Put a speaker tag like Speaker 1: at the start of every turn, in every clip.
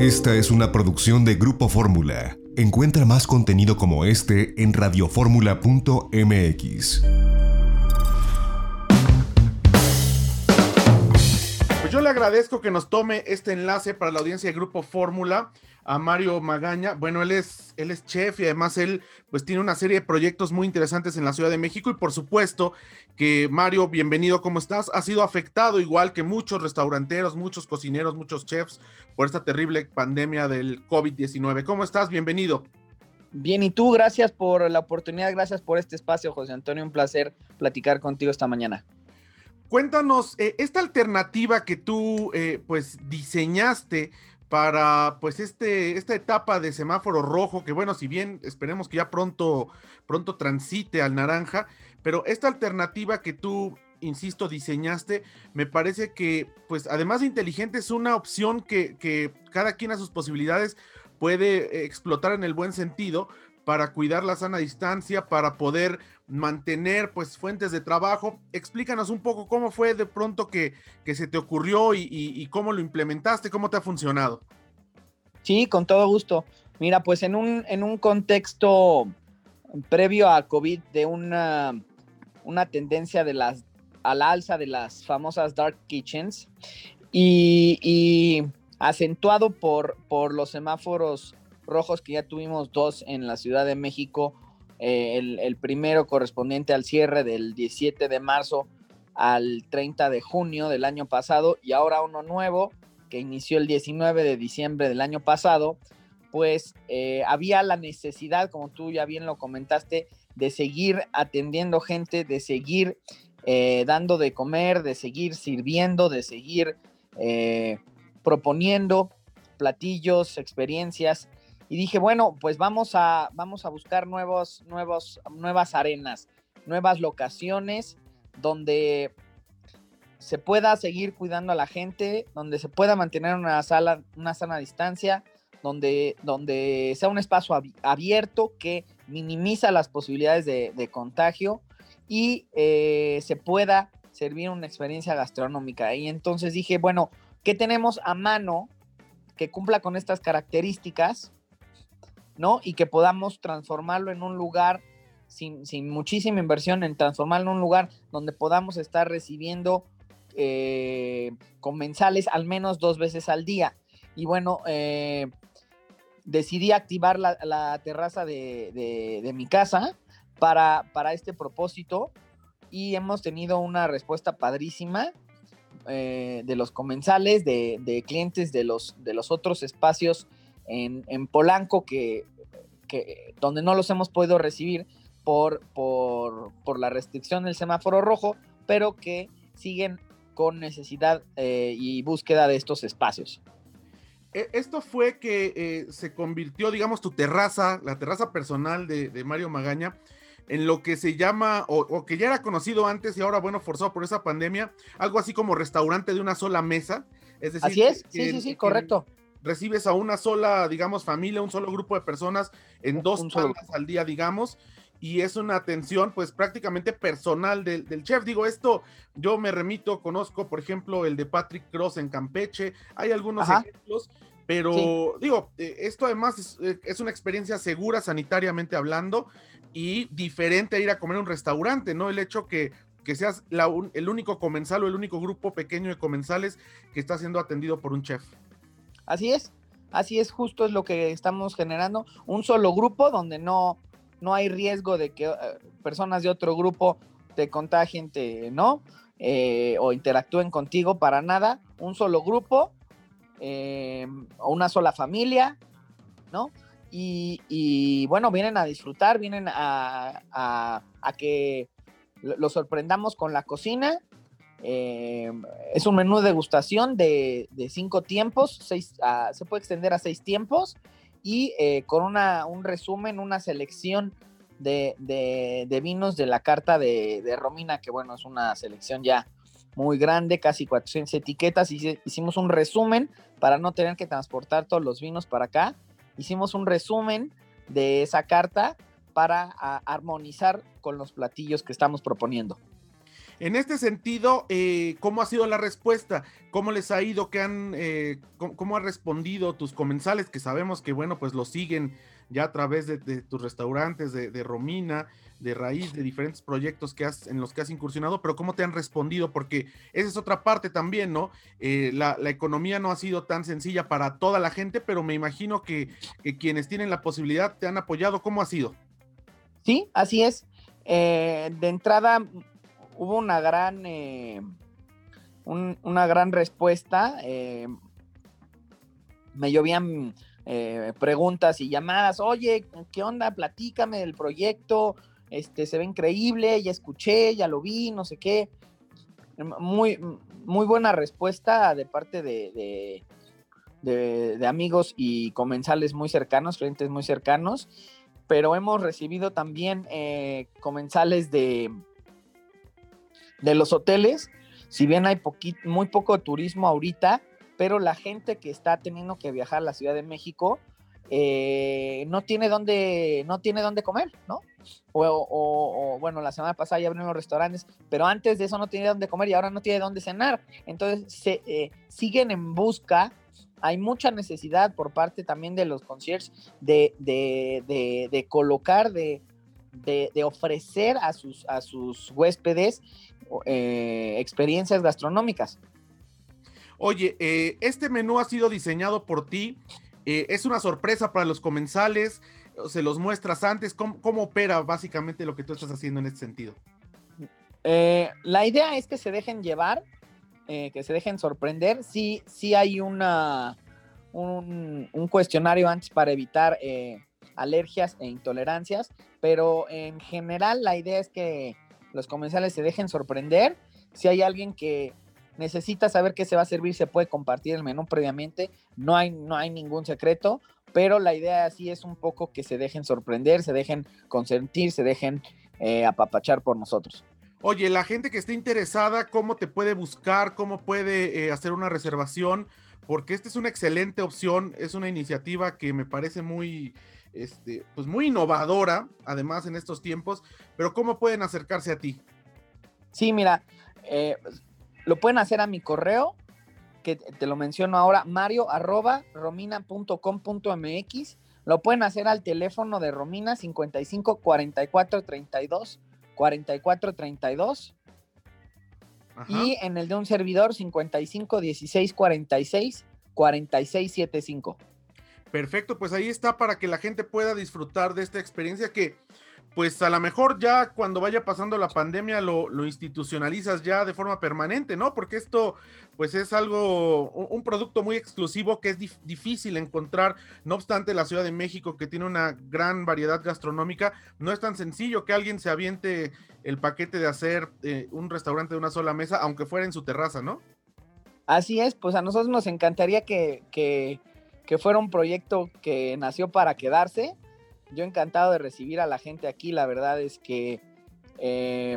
Speaker 1: Esta es una producción de Grupo Fórmula. Encuentra más contenido como este en radioformula.mx.
Speaker 2: Pues yo le agradezco que nos tome este enlace para la audiencia de Grupo Fórmula a Mario Magaña. Bueno, él es, él es chef y además él pues tiene una serie de proyectos muy interesantes en la Ciudad de México y por supuesto que Mario, bienvenido, ¿cómo estás? Ha sido afectado igual que muchos restauranteros, muchos cocineros, muchos chefs por esta terrible pandemia del COVID-19. ¿Cómo estás? Bienvenido.
Speaker 3: Bien, y tú, gracias por la oportunidad, gracias por este espacio, José Antonio, un placer platicar contigo esta mañana.
Speaker 2: Cuéntanos, eh, esta alternativa que tú eh, pues diseñaste para pues este, esta etapa de semáforo rojo, que bueno, si bien esperemos que ya pronto, pronto transite al naranja, pero esta alternativa que tú, insisto, diseñaste, me parece que pues además de inteligente es una opción que, que cada quien a sus posibilidades puede explotar en el buen sentido para cuidar la sana distancia, para poder mantener pues fuentes de trabajo. Explícanos un poco cómo fue de pronto que, que se te ocurrió y, cómo lo implementaste, cómo te ha funcionado.
Speaker 3: Sí, con todo gusto. Mira, pues en un, en un contexto previo a COVID de una, una tendencia de las, a la alza de las famosas dark kitchens y, y acentuado por, por los semáforos rojos que ya tuvimos dos en la Ciudad de México eh, el, primero correspondiente al cierre del 17 de marzo al 30 de junio del año pasado y ahora uno nuevo que inició el 19 de diciembre del año pasado, pues eh, había la necesidad, como tú ya bien lo comentaste, de seguir atendiendo gente, de seguir eh, dando de comer, de seguir sirviendo, de seguir proponiendo platillos, experiencias y dije, bueno, pues vamos a, vamos a buscar nuevos, nuevos, nuevas arenas, nuevas locaciones donde se pueda seguir cuidando a la gente, donde se pueda mantener una sala, una sana distancia, donde, donde sea un espacio abierto que minimiza las posibilidades de, contagio y eh, se pueda servir una experiencia gastronómica. Y entonces dije, bueno, ¿qué tenemos a mano que cumpla con estas características? ¿No? Y que podamos transformarlo en un lugar sin, muchísima inversión, en transformarlo en un lugar donde podamos estar recibiendo eh, comensales al menos dos veces al día. Y bueno, eh, decidí activar la, terraza de, mi casa para, para, este propósito y hemos tenido una respuesta padrísima. Eh, de los comensales, de, clientes de los, de los otros espacios en, Polanco, que, donde no los hemos podido recibir por, por, la restricción del semáforo rojo, pero que siguen con necesidad eh, y búsqueda de estos espacios.
Speaker 2: E, esto fue que eh, se convirtió, digamos, tu terraza, la terraza personal de, Mario Magaña, en lo que se llama, o, que ya era conocido antes y ahora, bueno, forzado por esa pandemia, algo así como restaurante de una sola mesa.
Speaker 3: Es decir, así es, sí, sí, sí, correcto
Speaker 2: recibes a una sola, digamos, familia, un solo grupo de personas en dos tandas al día, digamos, y es una atención pues prácticamente personal del, chef. Digo, esto yo me remito, conozco, por ejemplo, el de Patrick Cross en Campeche, hay algunos ejemplos, pero digo, eh, esto además eh, es, una experiencia segura sanitariamente hablando y diferente a ir a comer a un restaurante, ¿no? El hecho que que seas el único comensal o el único grupo pequeño de comensales que está siendo atendido por un chef.
Speaker 3: Así es, así es, justo es lo que estamos generando, un solo grupo donde no, no hay riesgo de que eh, personas de otro grupo te contagien, ¿no? Eh, o interactúen contigo para nada, un solo grupo eh, o una sola familia, ¿no? Y, bueno, vienen a disfrutar, vienen a, a que los sorprendamos con la cocina eh, es un menú de degustación de, cinco tiempos, seis, ah, se puede extender a seis tiempos y eh, con una, un resumen, una selección de, vinos de la carta de, Romina, que bueno, es una selección ya muy grande, casi 400 etiquetas. Hicimos un resumen para no tener que transportar todos los vinos para acá. Hicimos un resumen de esa carta para armonizar con los platillos que estamos proponiendo.
Speaker 2: En este sentido, eh, ¿cómo ha sido la respuesta? ¿Cómo les ha ido? ¿Qué han, eh, cómo, han respondido tus comensales? Que sabemos que, bueno, pues lo siguen ya a través de, tus restaurantes, de, Romina, de Raíz, de diferentes proyectos que has, en los que has incursionado, pero ¿cómo te han respondido? Porque esa es otra parte también, ¿no? Eh, la, economía no ha sido tan sencilla para toda la gente, pero me imagino que, quienes tienen la posibilidad te han apoyado. ¿Cómo ha sido?
Speaker 3: Sí, así es. de entrada, hubo una gran, eh, una gran respuesta. Eh, me llovían eh, preguntas y llamadas. Oye, ¿qué onda? Platícame del proyecto. Este, se ve increíble, ya escuché, ya lo vi, no sé qué. Muy, muy buena respuesta de parte de, de amigos y comensales muy cercanos, clientes muy cercanos, pero hemos recibido también comensales de, de los hoteles, si bien hay muy poco turismo ahorita, pero la gente que está teniendo que viajar a la Ciudad de México eh, no tiene dónde, no tiene dónde comer, ¿no? O, bueno, la semana pasada ya abrieron los restaurantes, pero antes de eso no tenía dónde comer y ahora no tiene dónde cenar. Entonces se, eh, siguen en busca. Hay mucha necesidad por parte también de los conciertos de, de, colocar, de, ofrecer a sus, a sus huéspedes eh, experiencias gastronómicas.
Speaker 2: Oye, eh, este menú ha sido diseñado por ti. Eh, es una sorpresa para los comensales. Se los muestras antes. ¿Cómo, opera básicamente lo que tú estás haciendo en este sentido?
Speaker 3: la idea es que se dejen llevar, que se dejen sorprender. Sí, sí hay una, un, un cuestionario antes para evitar alergias e intolerancias, pero en general la idea es que los comensales se dejen sorprender. Si hay alguien que necesita saber qué se va a servir, se puede compartir el menú previamente. No hay, no hay ningún secreto, pero la idea así es un poco que se dejen sorprender, se dejen consentir, se dejen eh, apapachar por nosotros.
Speaker 2: Oye, la gente que esté interesada, ¿cómo te puede buscar? ¿Cómo puede eh, hacer una reservación? Porque esta es una excelente opción, es una iniciativa que me parece muy, este, pues muy innovadora, además en estos tiempos, pero ¿cómo pueden acercarse a ti?
Speaker 3: Sí, mira, eh, lo pueden hacer a mi correo, que te lo menciono ahora, mario arroba romina.com.mx. Lo pueden hacer al teléfono de Romina 55 44 32 44 32. Y en el de un servidor 55 16 46 46 75.
Speaker 2: Perfecto, pues ahí está para que la gente pueda disfrutar de esta experiencia que, pues a lo mejor ya cuando vaya pasando la pandemia lo, institucionalizas ya de forma permanente, ¿no? Porque esto, pues es algo, un, producto muy exclusivo que es difícil encontrar, no obstante la Ciudad de México que tiene una gran variedad gastronómica, no es tan sencillo que alguien se aviente el paquete de hacer eh, un restaurante de una sola mesa, aunque fuera en su terraza, ¿no?
Speaker 3: Así es, pues a nosotros nos encantaría que, que que fuera un proyecto que nació para quedarse. Yo encantado de recibir a la gente aquí. La verdad es que eh,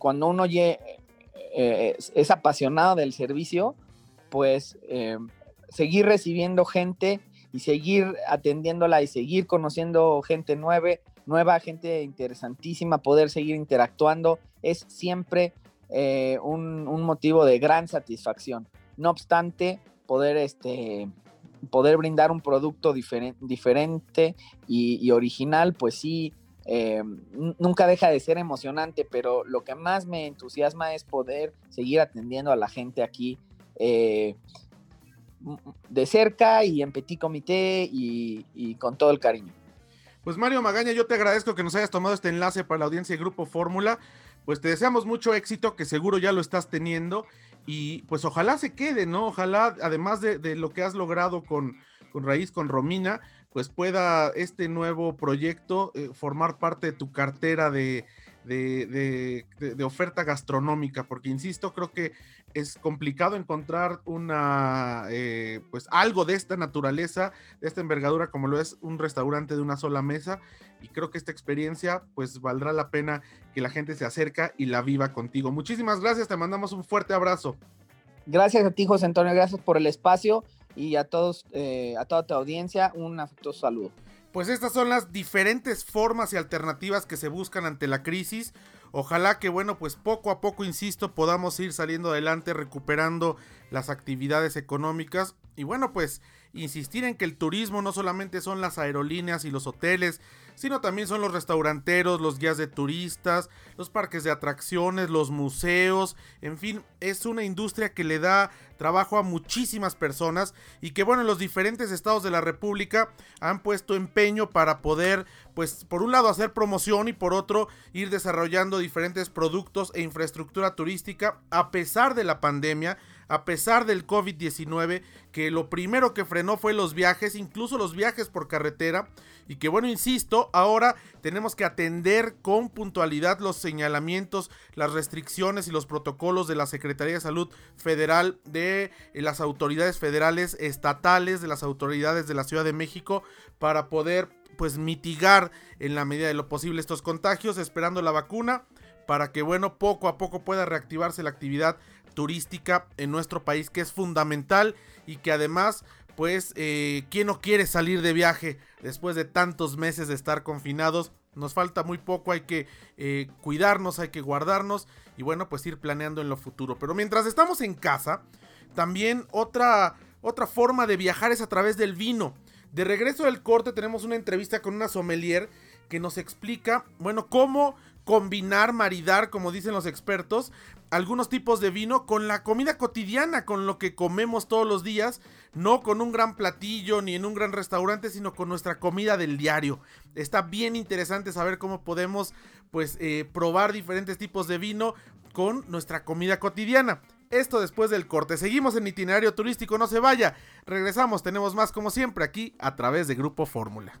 Speaker 3: cuando uno eh, es, apasionado del servicio, pues eh, seguir recibiendo gente y seguir atendiéndola y seguir conociendo gente nueva, nueva gente interesantísima, poder seguir interactuando, es siempre un, un, motivo de gran satisfacción. No obstante, poder este, poder brindar un producto diferente y, original, pues sí, eh, nunca deja de ser emocionante, pero lo que más me entusiasma es poder seguir atendiendo a la gente aquí eh, de cerca y en petit comité y, y, con todo el cariño.
Speaker 2: Pues Mario Magaña, yo te agradezco que nos hayas tomado este enlace para la audiencia de Grupo Fórmula. Pues te deseamos mucho éxito, que seguro ya lo estás teniendo y pues ojalá se quede, ¿no? Ojalá, además de, lo que has logrado con, con, Raíz, con Romina, pues pueda este nuevo proyecto eh, formar parte de tu cartera de, de, oferta gastronómica, porque insisto, creo que es complicado encontrar una, eh, pues algo de esta naturaleza, de esta envergadura como lo es un restaurante de una sola mesa, y creo que esta experiencia, pues valdrá la pena que la gente se acerca y la viva contigo. Muchísimas gracias, te mandamos un fuerte abrazo.
Speaker 3: Gracias a ti, José Antonio, gracias por el espacio y a todos, eh, a toda tu audiencia, un afectuoso saludo.
Speaker 2: Pues estas son las diferentes formas y alternativas que se buscan ante la crisis. Ojalá que, bueno, pues poco a poco, insisto, podamos ir saliendo adelante, recuperando las actividades económicas. Y bueno, pues insistir en que el turismo no solamente son las aerolíneas y los hoteles, sino también son los restauranteros, los guías de turistas, los parques de atracciones, los museos, en fin, es una industria que le da trabajo a muchísimas personas y que bueno, en los diferentes estados de la República han puesto empeño para poder, pues por un lado hacer promoción y por otro ir desarrollando diferentes productos e infraestructura turística a pesar de la pandemia a pesar del COVID-19, que lo primero que frenó fue los viajes, incluso los viajes por carretera, y que bueno, insisto, ahora tenemos que atender con puntualidad los señalamientos, las restricciones y los protocolos de la Secretaría de Salud Federal, de eh, las autoridades federales, estatales, de las autoridades de la Ciudad de México, para poder pues mitigar en la medida de lo posible estos contagios, esperando la vacuna para que bueno, poco a poco pueda reactivarse la actividad turística en nuestro país que es fundamental y que además pues eh, ¿quién no quiere salir de viaje después de tantos meses de estar confinados? Nos falta muy poco, hay que eh, cuidarnos, hay que guardarnos y bueno, pues ir planeando en lo futuro. Pero mientras estamos en casa, también otra, otra forma de viajar es a través del vino. De regreso del corte tenemos una entrevista con una sommelier que nos explica, bueno, cómo combinar, maridar, como dicen los expertos, algunos tipos de vino con la comida cotidiana, con lo que comemos todos los días, no con un gran platillo ni en un gran restaurante, sino con nuestra comida del diario. Está bien interesante saber cómo podemos pues eh, probar diferentes tipos de vino con nuestra comida cotidiana. Esto después del corte. Seguimos en itinerario turístico, no se vaya. Regresamos, tenemos más como siempre aquí a través de Grupo Fórmula.